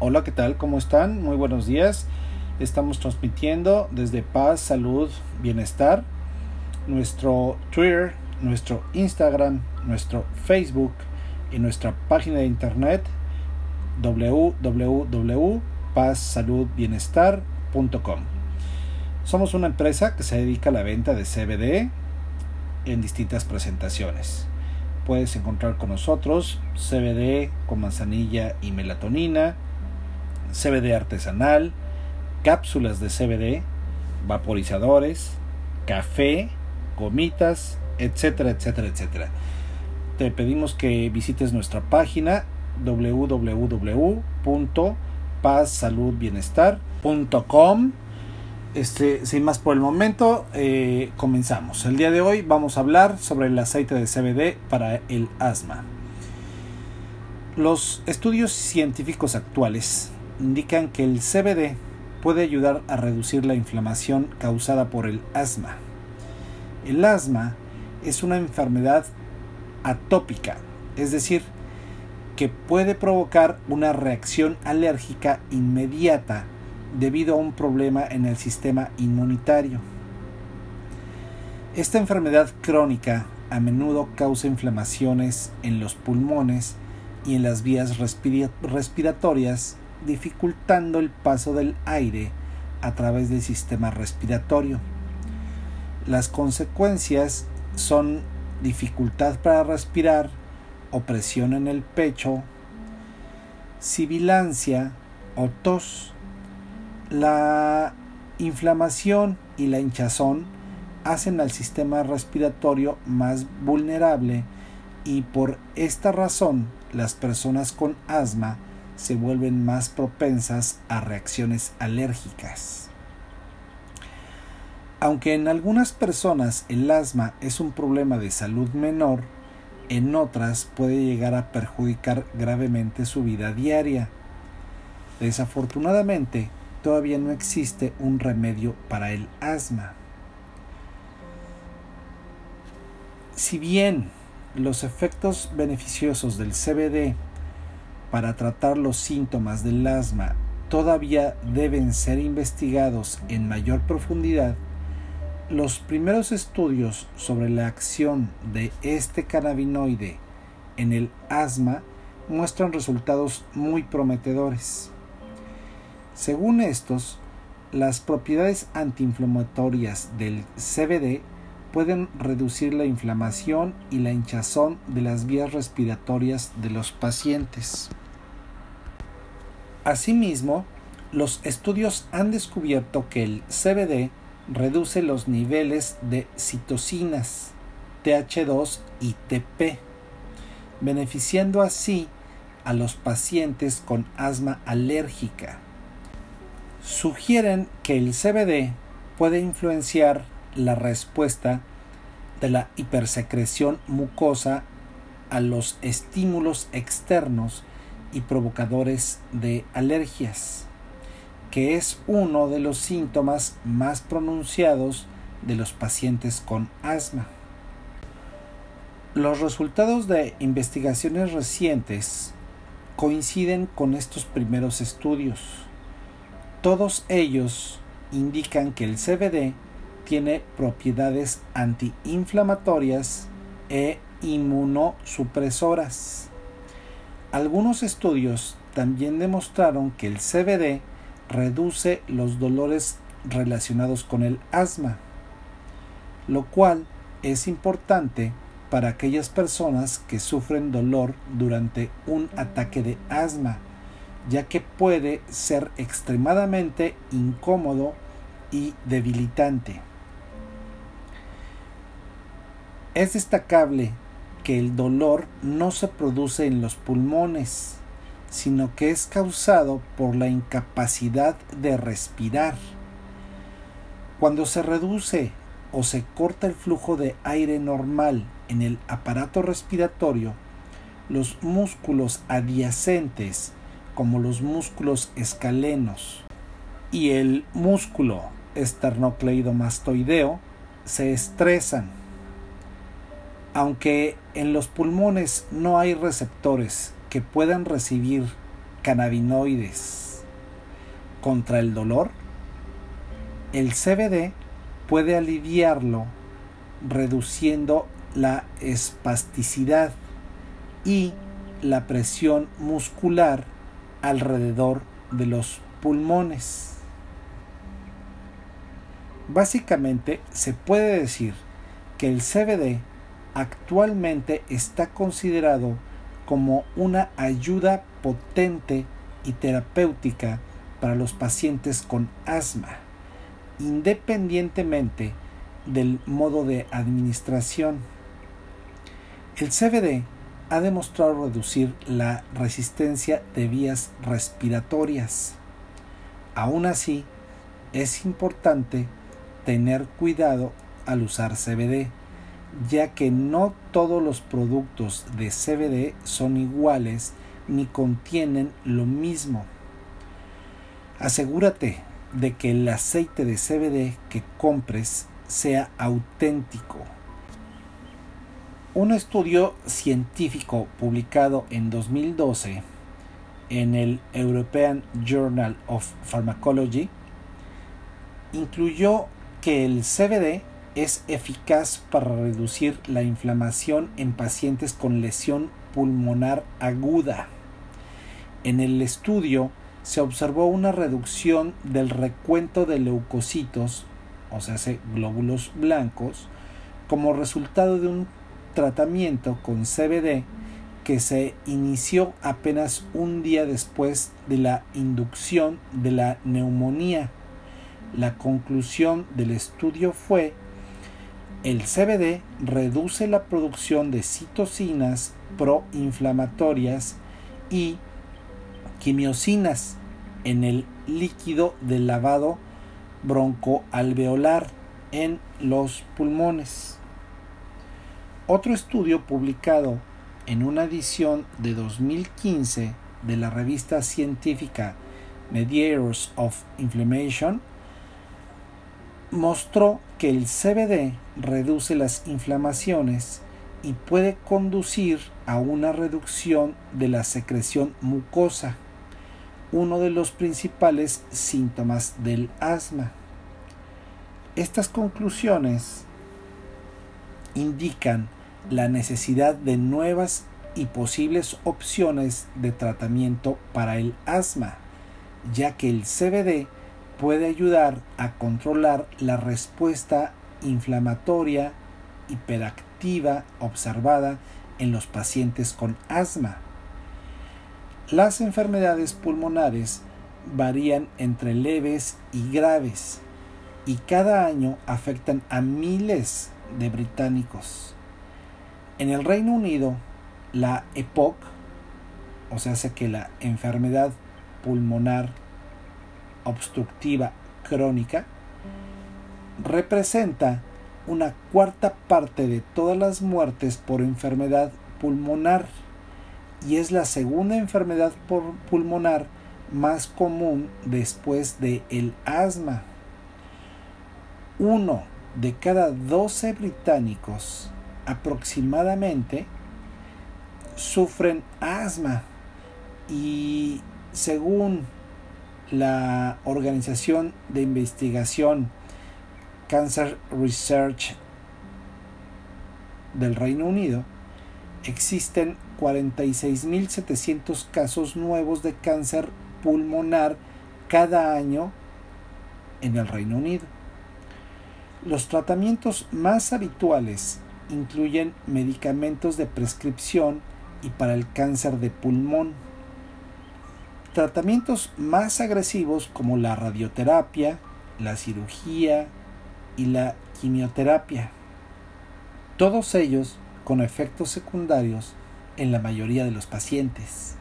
Hola, ¿qué tal? ¿Cómo están? Muy buenos días. Estamos transmitiendo desde Paz, Salud, Bienestar. Nuestro Twitter, nuestro Instagram, nuestro Facebook y nuestra página de internet www.pazsaludbienestar.com. Somos una empresa que se dedica a la venta de CBD en distintas presentaciones. Puedes encontrar con nosotros CBD con manzanilla y melatonina, CBD artesanal, cápsulas de CBD, vaporizadores, café, gomitas, etcétera, etcétera, etcétera. Te pedimos que visites nuestra página www.pazsaludbienestar.com. Este, sin más por el momento, eh, comenzamos. El día de hoy vamos a hablar sobre el aceite de CBD para el asma. Los estudios científicos actuales indican que el CBD puede ayudar a reducir la inflamación causada por el asma. El asma es una enfermedad atópica, es decir, que puede provocar una reacción alérgica inmediata debido a un problema en el sistema inmunitario. Esta enfermedad crónica a menudo causa inflamaciones en los pulmones y en las vías respiratorias dificultando el paso del aire a través del sistema respiratorio. Las consecuencias son dificultad para respirar, opresión en el pecho, sibilancia o tos. La inflamación y la hinchazón hacen al sistema respiratorio más vulnerable y por esta razón las personas con asma se vuelven más propensas a reacciones alérgicas. Aunque en algunas personas el asma es un problema de salud menor, en otras puede llegar a perjudicar gravemente su vida diaria. Desafortunadamente, todavía no existe un remedio para el asma. Si bien los efectos beneficiosos del CBD para tratar los síntomas del asma todavía deben ser investigados en mayor profundidad, los primeros estudios sobre la acción de este cannabinoide en el asma muestran resultados muy prometedores. Según estos, las propiedades antiinflamatorias del CBD pueden reducir la inflamación y la hinchazón de las vías respiratorias de los pacientes. Asimismo, los estudios han descubierto que el CBD reduce los niveles de citocinas, TH2 y TP, beneficiando así a los pacientes con asma alérgica. Sugieren que el CBD puede influenciar la respuesta de la hipersecreción mucosa a los estímulos externos y provocadores de alergias, que es uno de los síntomas más pronunciados de los pacientes con asma. Los resultados de investigaciones recientes coinciden con estos primeros estudios. Todos ellos indican que el CBD tiene propiedades antiinflamatorias e inmunosupresoras. Algunos estudios también demostraron que el CBD reduce los dolores relacionados con el asma, lo cual es importante para aquellas personas que sufren dolor durante un ataque de asma, ya que puede ser extremadamente incómodo y debilitante. Es destacable que el dolor no se produce en los pulmones, sino que es causado por la incapacidad de respirar. Cuando se reduce o se corta el flujo de aire normal en el aparato respiratorio, los músculos adyacentes, como los músculos escalenos y el músculo esternocleidomastoideo, se estresan aunque en los pulmones no hay receptores que puedan recibir cannabinoides contra el dolor, el CBD puede aliviarlo reduciendo la espasticidad y la presión muscular alrededor de los pulmones. Básicamente se puede decir que el CBD actualmente está considerado como una ayuda potente y terapéutica para los pacientes con asma, independientemente del modo de administración. El CBD ha demostrado reducir la resistencia de vías respiratorias. Aún así, es importante tener cuidado al usar CBD, ya que no todos los productos de CBD son iguales ni contienen lo mismo. Asegúrate de que el aceite de CBD que compres sea auténtico. Un estudio científico publicado en 2012 en el European Journal of Pharmacology incluyó que el CBD es eficaz para reducir la inflamación en pacientes con lesión pulmonar aguda. En el estudio se observó una reducción del recuento de leucocitos, o sea, glóbulos blancos, como resultado de un tratamiento con CBD que se inició apenas un día después de la inducción de la neumonía. La conclusión del estudio fue el CBD reduce la producción de citocinas proinflamatorias y quimiosinas en el líquido del lavado broncoalveolar en los pulmones. Otro estudio publicado en una edición de 2015 de la revista científica Mediators of Inflammation mostró que el CBD reduce las inflamaciones y puede conducir a una reducción de la secreción mucosa, uno de los principales síntomas del asma. Estas conclusiones indican la necesidad de nuevas y posibles opciones de tratamiento para el asma, ya que el CBD puede ayudar a controlar la respuesta inflamatoria hiperactiva observada en los pacientes con asma. Las enfermedades pulmonares varían entre leves y graves y cada año afectan a miles de británicos. En el Reino Unido, la EPOC, o sea, hace que la enfermedad pulmonar obstructiva crónica, representa una cuarta parte de todas las muertes por enfermedad pulmonar y es la segunda enfermedad pulmonar más común después de el asma. Uno de cada 12 británicos aproximadamente sufren asma y según la organización de investigación Cancer Research del Reino Unido, existen 46.700 casos nuevos de cáncer pulmonar cada año en el Reino Unido. Los tratamientos más habituales incluyen medicamentos de prescripción y para el cáncer de pulmón. Tratamientos más agresivos como la radioterapia, la cirugía y la quimioterapia. Todos ellos con efectos secundarios en la mayoría de los pacientes.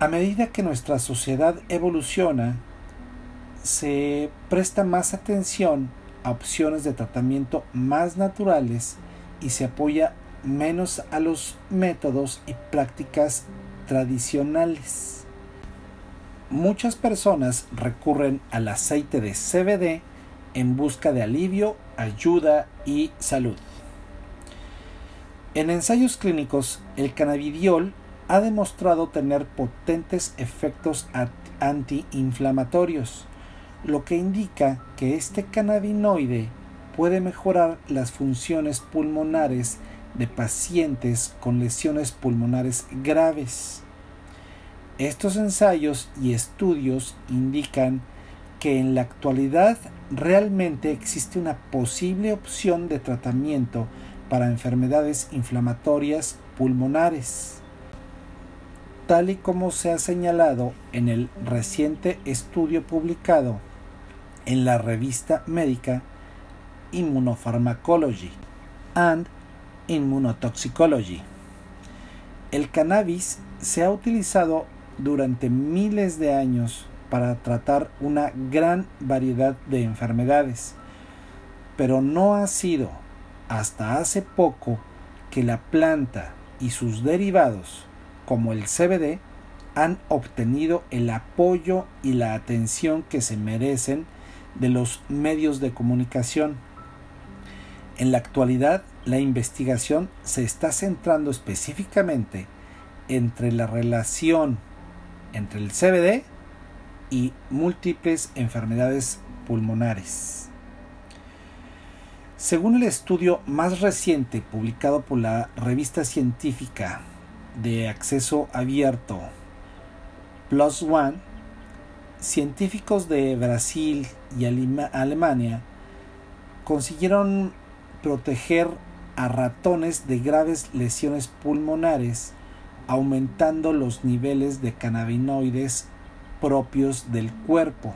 A medida que nuestra sociedad evoluciona, se presta más atención a opciones de tratamiento más naturales y se apoya menos a los métodos y prácticas tradicionales. Muchas personas recurren al aceite de CBD en busca de alivio, ayuda y salud. En ensayos clínicos, el cannabidiol ha demostrado tener potentes efectos antiinflamatorios, lo que indica que este cannabinoide puede mejorar las funciones pulmonares de pacientes con lesiones pulmonares graves. Estos ensayos y estudios indican que en la actualidad realmente existe una posible opción de tratamiento para enfermedades inflamatorias pulmonares, tal y como se ha señalado en el reciente estudio publicado en la revista médica Immunopharmacology and Immunotoxicology. El cannabis se ha utilizado durante miles de años para tratar una gran variedad de enfermedades, pero no ha sido hasta hace poco que la planta y sus derivados, como el CBD, han obtenido el apoyo y la atención que se merecen de los medios de comunicación. En la actualidad, la investigación se está centrando específicamente entre la relación entre el CBD y múltiples enfermedades pulmonares. Según el estudio más reciente publicado por la revista científica de acceso abierto Plus One, científicos de Brasil y Alemania consiguieron proteger a ratones de graves lesiones pulmonares aumentando los niveles de cannabinoides propios del cuerpo,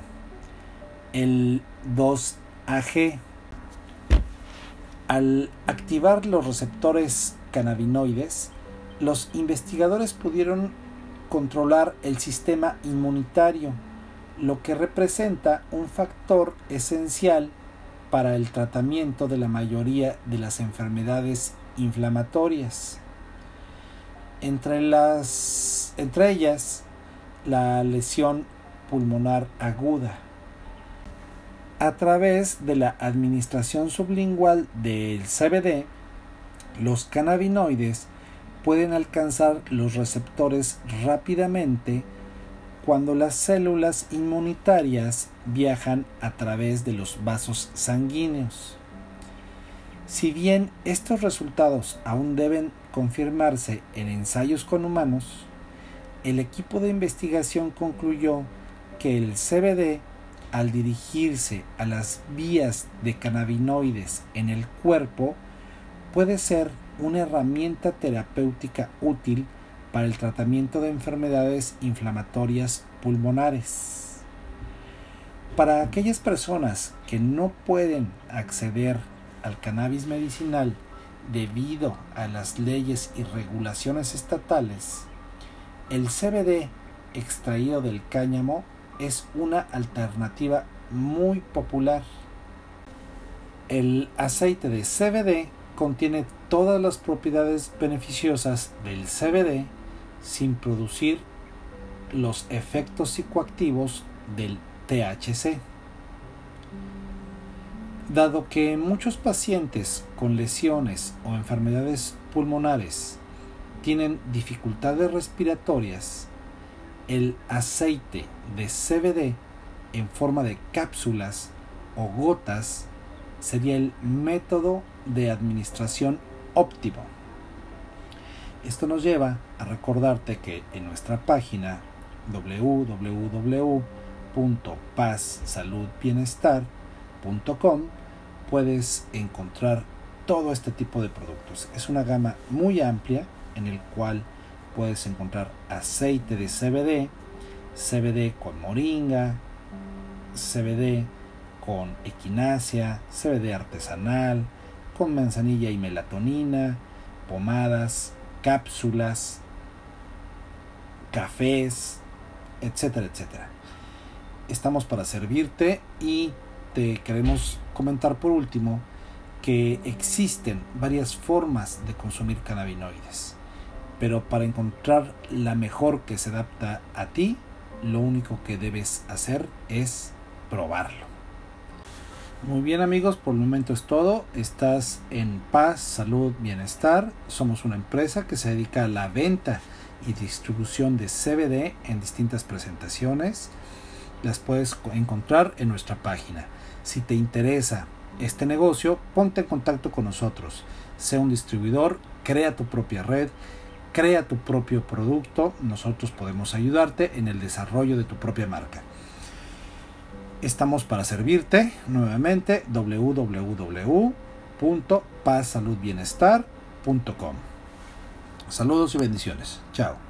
el 2AG. Al activar los receptores cannabinoides, los investigadores pudieron controlar el sistema inmunitario, lo que representa un factor esencial para el tratamiento de la mayoría de las enfermedades inflamatorias. Entre, las, entre ellas, la lesión pulmonar aguda. A través de la administración sublingual del CBD, los cannabinoides pueden alcanzar los receptores rápidamente cuando las células inmunitarias viajan a través de los vasos sanguíneos. Si bien estos resultados aún deben confirmarse en ensayos con humanos, el equipo de investigación concluyó que el CBD, al dirigirse a las vías de cannabinoides en el cuerpo, puede ser una herramienta terapéutica útil para el tratamiento de enfermedades inflamatorias pulmonares. Para aquellas personas que no pueden acceder al cannabis medicinal debido a las leyes y regulaciones estatales, el CBD extraído del cáñamo es una alternativa muy popular. El aceite de CBD contiene todas las propiedades beneficiosas del CBD sin producir los efectos psicoactivos del THC. Dado que muchos pacientes con lesiones o enfermedades pulmonares tienen dificultades respiratorias, el aceite de CBD en forma de cápsulas o gotas sería el método de administración óptimo. Esto nos lleva a recordarte que en nuestra página www.pazsaludbienestar.com puedes encontrar todo este tipo de productos. Es una gama muy amplia en el cual puedes encontrar aceite de CBD, CBD con moringa, CBD con equinacia, CBD artesanal, con manzanilla y melatonina, pomadas, cápsulas, cafés, etcétera, etcétera. Estamos para servirte y te queremos comentar por último que existen varias formas de consumir cannabinoides pero para encontrar la mejor que se adapta a ti, lo único que debes hacer es probarlo. Muy bien amigos, por el momento es todo. Estás en paz, salud, bienestar. Somos una empresa que se dedica a la venta y distribución de CBD en distintas presentaciones. Las puedes encontrar en nuestra página. Si te interesa este negocio, ponte en contacto con nosotros. Sea un distribuidor, crea tu propia red, crea tu propio producto. Nosotros podemos ayudarte en el desarrollo de tu propia marca. Estamos para servirte nuevamente www.pazsaludbienestar.com. Saludos y bendiciones. Chao.